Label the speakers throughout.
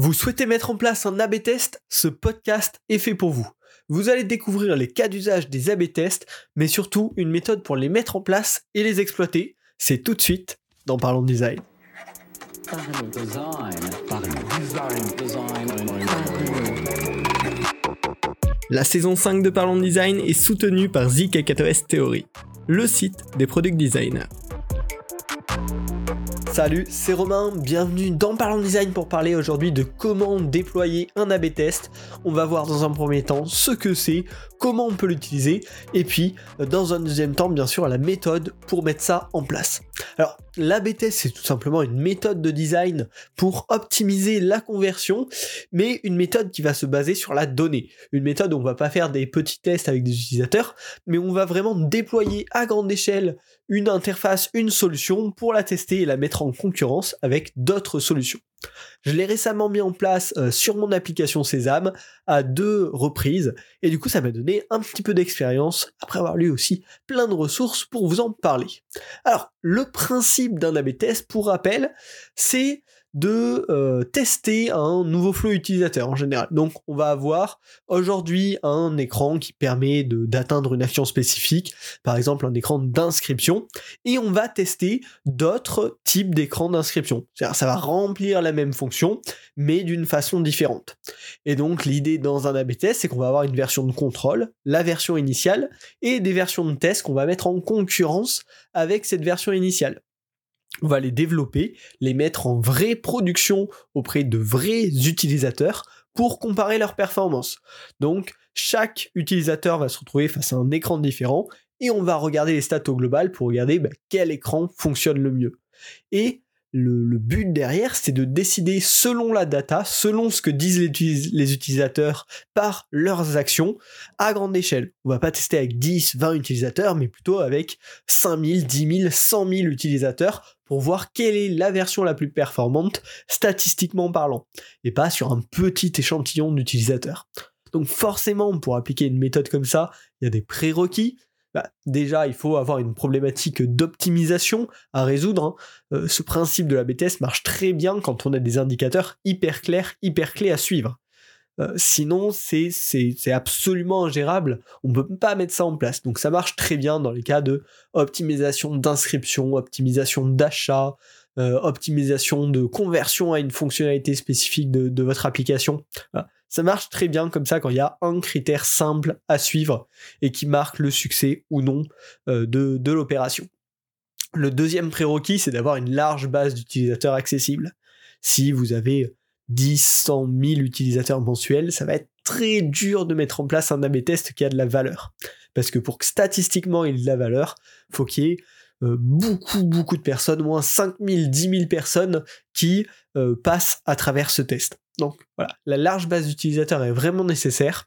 Speaker 1: Vous souhaitez mettre en place un AB test? Ce podcast est fait pour vous. Vous allez découvrir les cas d'usage des AB tests, mais surtout une méthode pour les mettre en place et les exploiter. C'est tout de suite dans Parlons Design. La saison 5 de Parlons Design est soutenue par ZK4S Theory, le site des product designers. Salut, c'est Romain, bienvenue dans Parlons Design pour parler aujourd'hui de comment déployer un AB test. On va voir dans un premier temps ce que c'est, comment on peut l'utiliser, et puis dans un deuxième temps, bien sûr, la méthode pour mettre ça en place. Alors, l'AB test, c'est tout simplement une méthode de design pour optimiser la conversion, mais une méthode qui va se baser sur la donnée. Une méthode où on va pas faire des petits tests avec des utilisateurs, mais on va vraiment déployer à grande échelle une interface, une solution pour la tester et la mettre en concurrence avec d'autres solutions. Je l'ai récemment mis en place euh, sur mon application Sésame à deux reprises et du coup ça m'a donné un petit peu d'expérience après avoir lu aussi plein de ressources pour vous en parler. Alors le principe d'un AB test pour rappel c'est de euh, tester un nouveau flow utilisateur en général. Donc on va avoir aujourd'hui un écran qui permet d'atteindre une action spécifique, par exemple un écran d'inscription, et on va tester d'autres types d'écrans d'inscription. C'est-à-dire ça va remplir la même fonction, mais d'une façon différente. Et donc l'idée dans un AB test, c'est qu'on va avoir une version de contrôle, la version initiale, et des versions de test qu'on va mettre en concurrence avec cette version initiale on va les développer, les mettre en vraie production auprès de vrais utilisateurs pour comparer leurs performances. Donc chaque utilisateur va se retrouver face à un écran différent et on va regarder les stats au global pour regarder bah, quel écran fonctionne le mieux. Et le, but derrière, c'est de décider selon la data, selon ce que disent les, utilisateurs par leurs actions à grande échelle. On va pas tester avec 10, 20 utilisateurs, mais plutôt avec 5000, 10 000, 100 000 utilisateurs pour voir quelle est la version la plus performante statistiquement parlant, et pas sur un petit échantillon d'utilisateurs. Donc forcément, pour appliquer une méthode comme ça, il y a des prérequis, bah, déjà, il faut avoir une problématique d'optimisation à résoudre. Hein. Euh, ce principe de la BTS marche très bien quand on a des indicateurs hyper clairs, hyper clés à suivre. Euh, sinon, c'est absolument ingérable. On ne peut pas mettre ça en place. Donc ça marche très bien dans les cas de optimisation d'inscription, optimisation d'achat, euh, optimisation de conversion à une fonctionnalité spécifique de, votre application. Ça marche très bien comme ça quand il y a un critère simple à suivre et qui marque le succès ou non euh, de, l'opération. Le deuxième prérequis, c'est d'avoir une large base d'utilisateurs accessibles. Si vous avez 10, 100 000 utilisateurs mensuels, ça va être très dur de mettre en place un AB test qui a de la valeur. Parce que pour que statistiquement il ait de la valeur, faut qu'il y ait euh, beaucoup, beaucoup de personnes, moins 5 000, 10 000 personnes qui euh, passent à travers ce test. Donc voilà, la large base d'utilisateurs est vraiment nécessaire.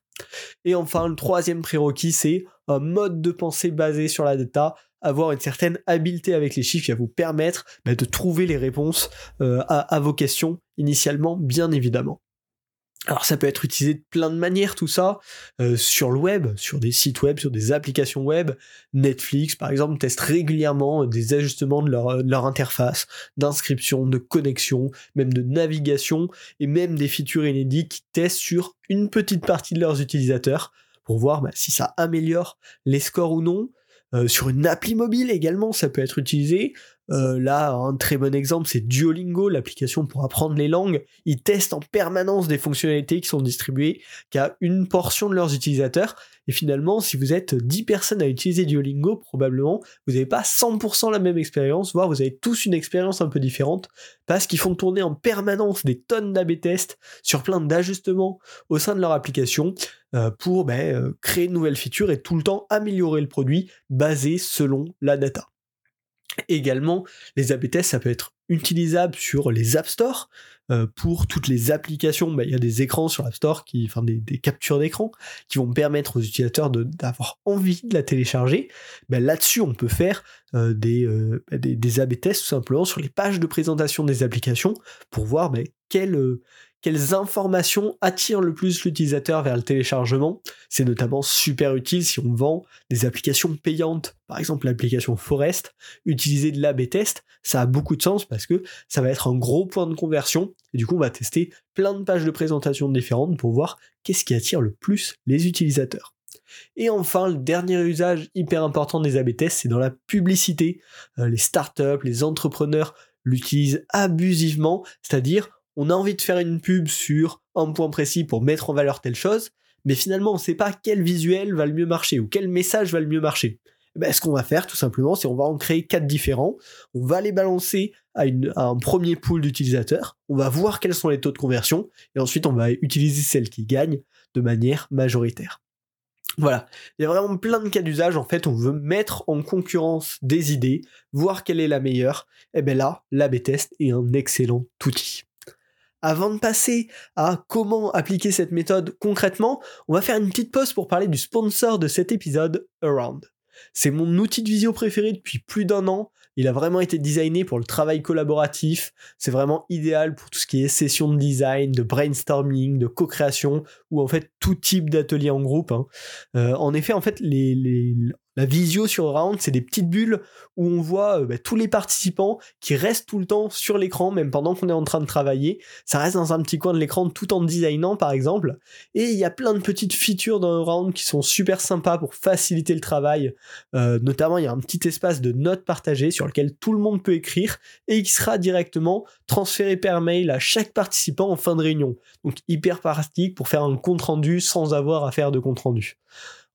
Speaker 1: Et enfin, le troisième prérequis, c'est un mode de pensée basé sur la data, avoir une certaine habileté avec les chiffres qui va vous permettre bah, de trouver les réponses euh, à, vos questions initialement, bien évidemment. Alors ça peut être utilisé de plein de manières tout ça, euh, sur le web, sur des sites web, sur des applications web. Netflix par exemple teste régulièrement des ajustements de leur, de leur interface, d'inscription, de connexion, même de navigation, et même des features inédites qui testent sur une petite partie de leurs utilisateurs pour voir bah, si ça améliore les scores ou non, euh, sur une appli mobile également, ça peut être utilisé. Euh, là, un très bon exemple, c'est Duolingo, l'application pour apprendre les langues. Ils testent en permanence des fonctionnalités qui sont distribuées qu'à une portion de leurs utilisateurs. Et finalement, si vous êtes 10 personnes à utiliser Duolingo, probablement, vous n'avez pas 100% la même expérience, voire vous avez tous une expérience un peu différente, parce qu'ils font tourner en permanence des tonnes d'AB tests sur plein d'ajustements au sein de leur application pour ben, euh, créer de nouvelles features et tout le temps améliorer le produit basé selon la data. Également, les AB tests, ça peut être utilisable sur les App Store. Euh, pour toutes les applications, bah, il y a des écrans sur l'App Store, qui, enfin des, captures d'écran, qui vont permettre aux utilisateurs d'avoir envie de la télécharger. Bah, là-dessus, on peut faire euh, des, euh, des, tests tout simplement sur les pages de présentation des applications pour voir quelle, quelles informations attirent le plus l'utilisateur vers le téléchargement. C'est notamment super utile si on vend des applications payantes, par exemple l'application Forest. Utiliser de l'A-B test, ça a beaucoup de sens parce que ça va être un gros point de conversion. Et du coup, on va tester plein de pages de présentation différentes pour voir qu'est-ce qui attire le plus les utilisateurs. Et enfin, le dernier usage hyper important des A-B tests, c'est dans la publicité. Euh, les startups, les entrepreneurs l'utilisent abusivement, c'est-à-dire on a envie de faire une pub sur un point précis pour mettre en valeur telle chose, mais finalement on ne sait pas quel visuel va le mieux marcher ou quel message va le mieux marcher. Eh ben, ce qu'on va faire tout simplement, c'est on va en créer quatre différents, on va les balancer à, un premier pool d'utilisateurs, on va voir quels sont les taux de conversion, et ensuite on va utiliser celles qui gagnent de manière majoritaire. Voilà, il y a vraiment plein de cas d'usage. En fait, on veut mettre en concurrence des idées, voir quelle est la meilleure. Et bien là, l'A-B test est un excellent outil. Avant de passer à comment appliquer cette méthode concrètement, on va faire une petite pause pour parler du sponsor de cet épisode, Around. C'est mon outil de visio préféré depuis plus d'un an. Il a vraiment été designé pour le travail collaboratif. C'est vraiment idéal pour tout ce qui est session de design, de brainstorming, de co-création ou en fait tout type d'atelier en groupe. Hein. Euh, en effet, en fait, les, la visio sur Round, c'est des petites bulles où on voit euh, bah, tous les participants qui restent tout le temps sur l'écran, même pendant qu'on est en train de travailler. Ça reste dans un petit coin de l'écran tout en designant, par exemple. Et il y a plein de petites features dans Round qui sont super sympas pour faciliter le travail. Euh, notamment, il y a un petit espace de notes partagées sur lequel tout le monde peut écrire et qui sera directement transféré par mail à chaque participant en fin de réunion. Donc hyper pratique pour faire un compte rendu sans avoir à faire de compte rendu.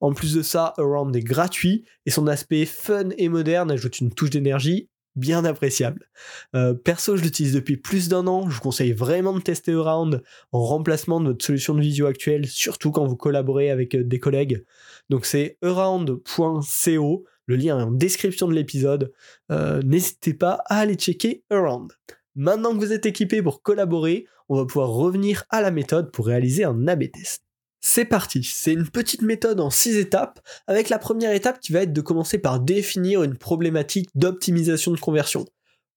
Speaker 1: En plus de ça, Around est gratuit et son aspect fun et moderne ajoute une touche d'énergie bien appréciable. Euh, perso, je l'utilise depuis plus d'un an. Je vous conseille vraiment de tester Around en remplacement de votre solution de visio actuelle, surtout quand vous collaborez avec euh, des collègues. Donc c'est around.co. Le lien est en description de l'épisode. Euh, n'hésitez pas à aller checker Around. Maintenant que vous êtes équipé pour collaborer, on va pouvoir revenir à la méthode pour réaliser un A-B test. C'est parti, c'est une petite méthode en 6 étapes, avec la première étape qui va être de commencer par définir une problématique d'optimisation de conversion.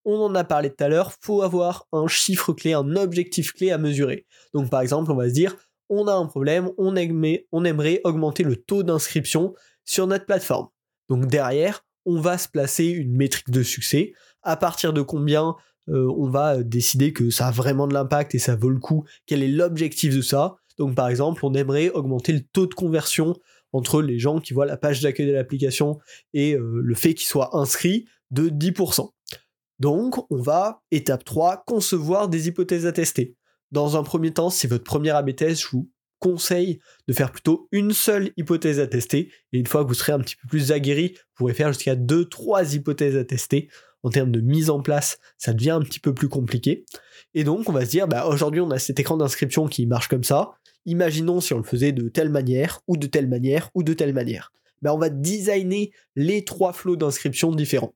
Speaker 1: On en a parlé tout à l'heure, faut avoir un chiffre clé, un objectif clé à mesurer. Donc par exemple, on va se dire, on a un problème, on, aimerait augmenter le taux d'inscription sur notre plateforme. Donc derrière, on va se placer une métrique de succès, à partir de combien euh, on va décider que ça a vraiment de l'impact et ça vaut le coup, quel est l'objectif de ça, donc par exemple, on aimerait augmenter le taux de conversion entre les gens qui voient la page d'accueil de l'application et euh, le fait qu'ils soient inscrits de 10%. Donc on va, étape 3, concevoir des hypothèses à tester. Dans un premier temps, si votre première AB test, je vous conseille de faire plutôt une seule hypothèse à tester. Et une fois que vous serez un petit peu plus aguerri, vous pourrez faire jusqu'à 2-3 hypothèses à tester. En termes de mise en place, ça devient un petit peu plus compliqué. Et donc on va se dire, bah, aujourd'hui on a cet écran d'inscription qui marche comme ça imaginons si on le faisait de telle manière, ou de telle manière, ou de telle manière. Ben, on va designer les trois flots d'inscription différents.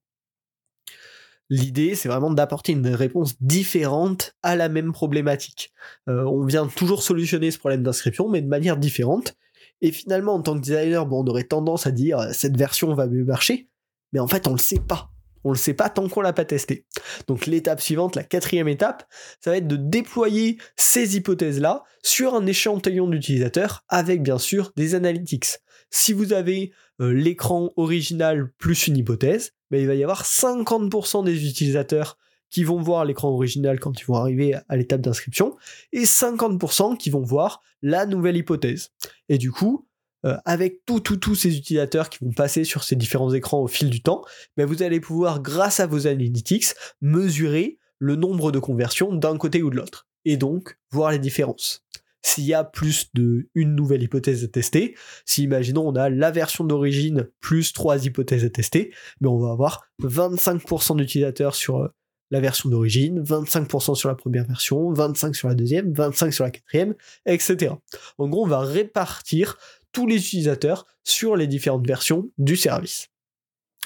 Speaker 1: L'idée, c'est vraiment d'apporter une réponse différente à la même problématique. Euh, on vient toujours solutionner ce problème d'inscription, mais de manière différente. Et finalement, en tant que designer, on aurait tendance à dire cette version va mieux marcher, mais en fait, on le sait pas. On le sait pas tant qu'on l'a pas testé. Donc l'étape suivante, la quatrième étape, ça va être de déployer ces hypothèses-là sur un échantillon d'utilisateurs avec bien sûr des analytics. Si vous avez euh, l'écran original plus une hypothèse, ben, il va y avoir 50% des utilisateurs qui vont voir l'écran original quand ils vont arriver à l'étape d'inscription et 50% qui vont voir la nouvelle hypothèse. Et du coup, euh, avec tous tous ces utilisateurs qui vont passer sur ces différents écrans au fil du temps, ben vous allez pouvoir, grâce à vos analytics, mesurer le nombre de conversions d'un côté ou de l'autre, et donc voir les différences. S'il y a plus de une nouvelle hypothèse à tester, si imaginons on a la version d'origine plus trois hypothèses à tester, mais ben, on va avoir 25% d'utilisateurs sur euh, la version d'origine, 25% sur la première version, 25% sur la deuxième, 25% sur la quatrième, etc. En gros, on va répartir tous les utilisateurs sur les différentes versions du service.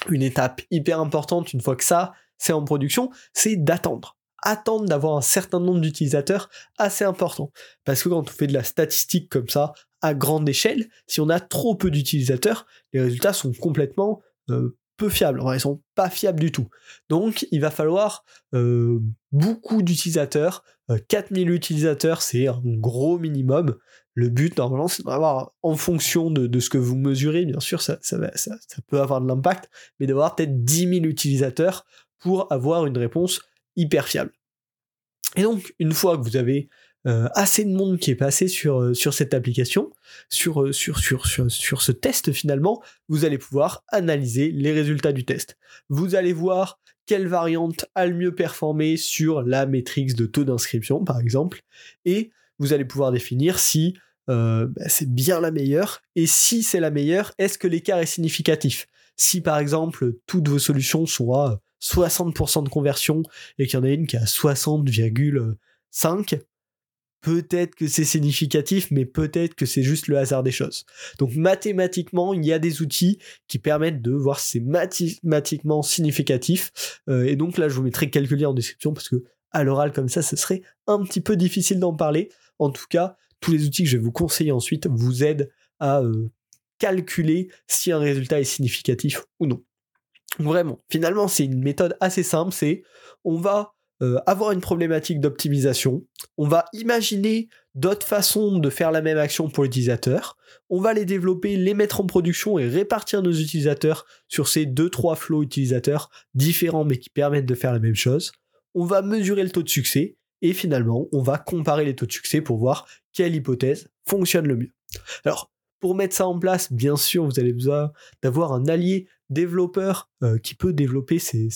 Speaker 1: Une étape hyper importante une fois que ça c'est en production, c'est d'attendre. Attendre d'avoir un certain nombre d'utilisateurs assez important. Parce que quand on fait de la statistique comme ça, à grande échelle, si on a trop peu d'utilisateurs, les résultats sont complètement euh, peu fiables. Enfin, ils sont pas fiables du tout. Donc, il va falloir euh, beaucoup d'utilisateurs 4000 utilisateurs, c'est un gros minimum. Le but, normalement, c'est d'avoir, en fonction de, ce que vous mesurez, bien sûr, ça, ça, peut avoir de l'impact, mais d'avoir peut-être 10 000 utilisateurs pour avoir une réponse hyper fiable. Et donc, une fois que vous avez euh, assez de monde qui est passé sur, euh, sur cette application, sur, euh, sur, sur, sur, sur ce test finalement, vous allez pouvoir analyser les résultats du test. Vous allez voir quelle variante a le mieux performé sur la métrique de taux d'inscription, par exemple, et vous allez pouvoir définir si bah, c'est bien la meilleure, et si c'est la meilleure, est-ce que l'écart est significatif? Si par exemple toutes vos solutions sont à 60% de conversion et qu'il y en a une qui a 60,5, peut-être que c'est significatif, mais peut-être que c'est juste le hasard des choses. Donc mathématiquement, il y a des outils qui permettent de voir si c'est mathématiquement significatif. Euh, et donc là, je vous mettrai quelques liens en description parce que à l'oral comme ça, ce serait un petit peu difficile d'en parler. En tout cas, tous les outils que je vais vous conseiller ensuite vous aident à euh, calculer si un résultat est significatif ou non. Vraiment, finalement, c'est une méthode assez simple, c'est on va euh, avoir une problématique d'optimisation, on va imaginer d'autres façons de faire la même action pour l'utilisateur, on va les développer, les mettre en production et répartir nos utilisateurs sur ces 2-3 flows utilisateurs différents mais qui permettent de faire la même chose, on va mesurer le taux de succès et finalement on va comparer les taux de succès pour voir quelle hypothèse fonctionne le mieux. Alors, pour mettre ça en place, bien sûr, vous avez besoin d'avoir un allié développeur euh, qui peut développer ces,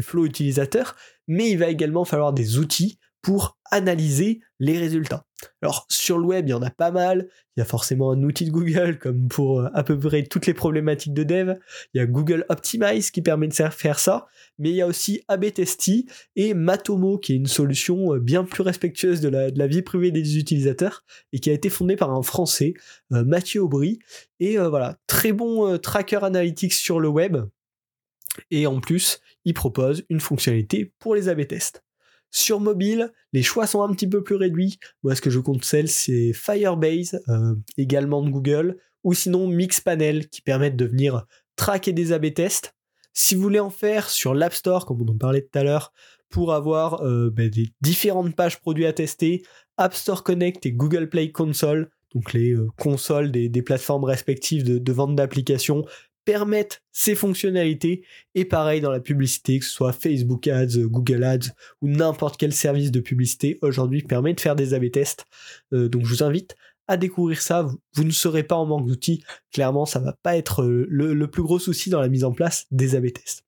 Speaker 1: flows utilisateurs, mais il va également falloir des outils pour analyser les résultats. Alors sur le web, il y en a pas mal, il y a forcément un outil de Google comme pour euh, à peu près toutes les problématiques de dev, il y a Google Optimize qui permet de faire ça, mais il y a aussi AB Testy et Matomo qui est une solution euh, bien plus respectueuse de la, vie privée des utilisateurs et qui a été fondée par un Français, Mathieu Aubry, et voilà, très bon tracker analytics sur le web, et en plus, il propose une fonctionnalité pour les AB tests. Sur mobile, les choix sont un petit peu plus réduits. Moi, ce que je conseille, c'est Firebase, euh, également de Google, ou sinon Mixpanel, qui permettent de venir traquer des AB tests. Si vous voulez en faire sur l'App Store, comme on en parlait tout à l'heure, pour avoir euh, ben, des différentes pages produits à tester, App Store Connect et Google Play Console, donc les euh, consoles des, plateformes respectives de vente d'applications, permettent ces fonctionnalités et pareil dans la publicité, que ce soit Facebook Ads, Google Ads ou n'importe quel service de publicité aujourd'hui permet de faire des A/B tests. Euh, donc je vous invite à découvrir ça. Vous, ne serez pas en manque d'outils. Clairement, ça va pas être euh, le, plus gros souci dans la mise en place des A/B tests.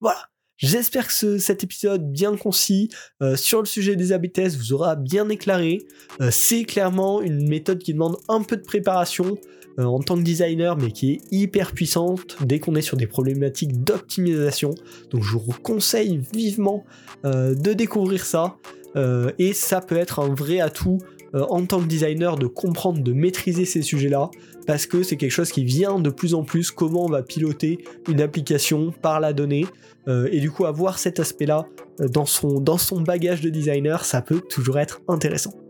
Speaker 1: Voilà. J'espère que cet épisode bien concis euh, sur le sujet des A/B tests vous aura bien éclairé. c'est clairement une méthode qui demande un peu de préparation. Euh, en tant que designer, mais qui est hyper puissante dès qu'on est sur des problématiques d'optimisation. Donc je vous conseille vivement euh, de découvrir ça. Euh, et ça peut être un vrai atout en tant que designer de comprendre, de maîtriser ces sujets-là, parce que c'est quelque chose qui vient de plus en plus, comment on va piloter une application par la donnée, et du coup avoir cet aspect-là dans son, dans son bagage de designer, ça peut toujours être intéressant.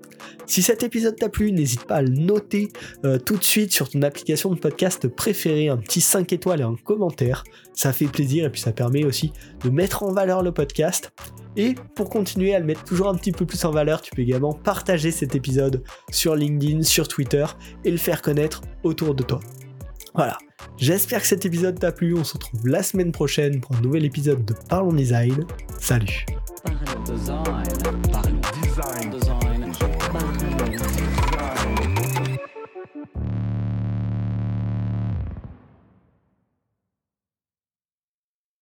Speaker 1: Si cet épisode t'a plu, n'hésite pas à le noter euh, tout de suite sur ton application de podcast préférée, un petit 5 étoiles et un commentaire. Ça fait plaisir et puis ça permet aussi de mettre en valeur le podcast. Et pour continuer à le mettre toujours un petit peu plus en valeur, tu peux également partager cet épisode sur LinkedIn, sur Twitter et le faire connaître autour de toi. Voilà, j'espère que cet épisode t'a plu. On se retrouve la semaine prochaine pour un nouvel épisode de Parlons Design. Salut.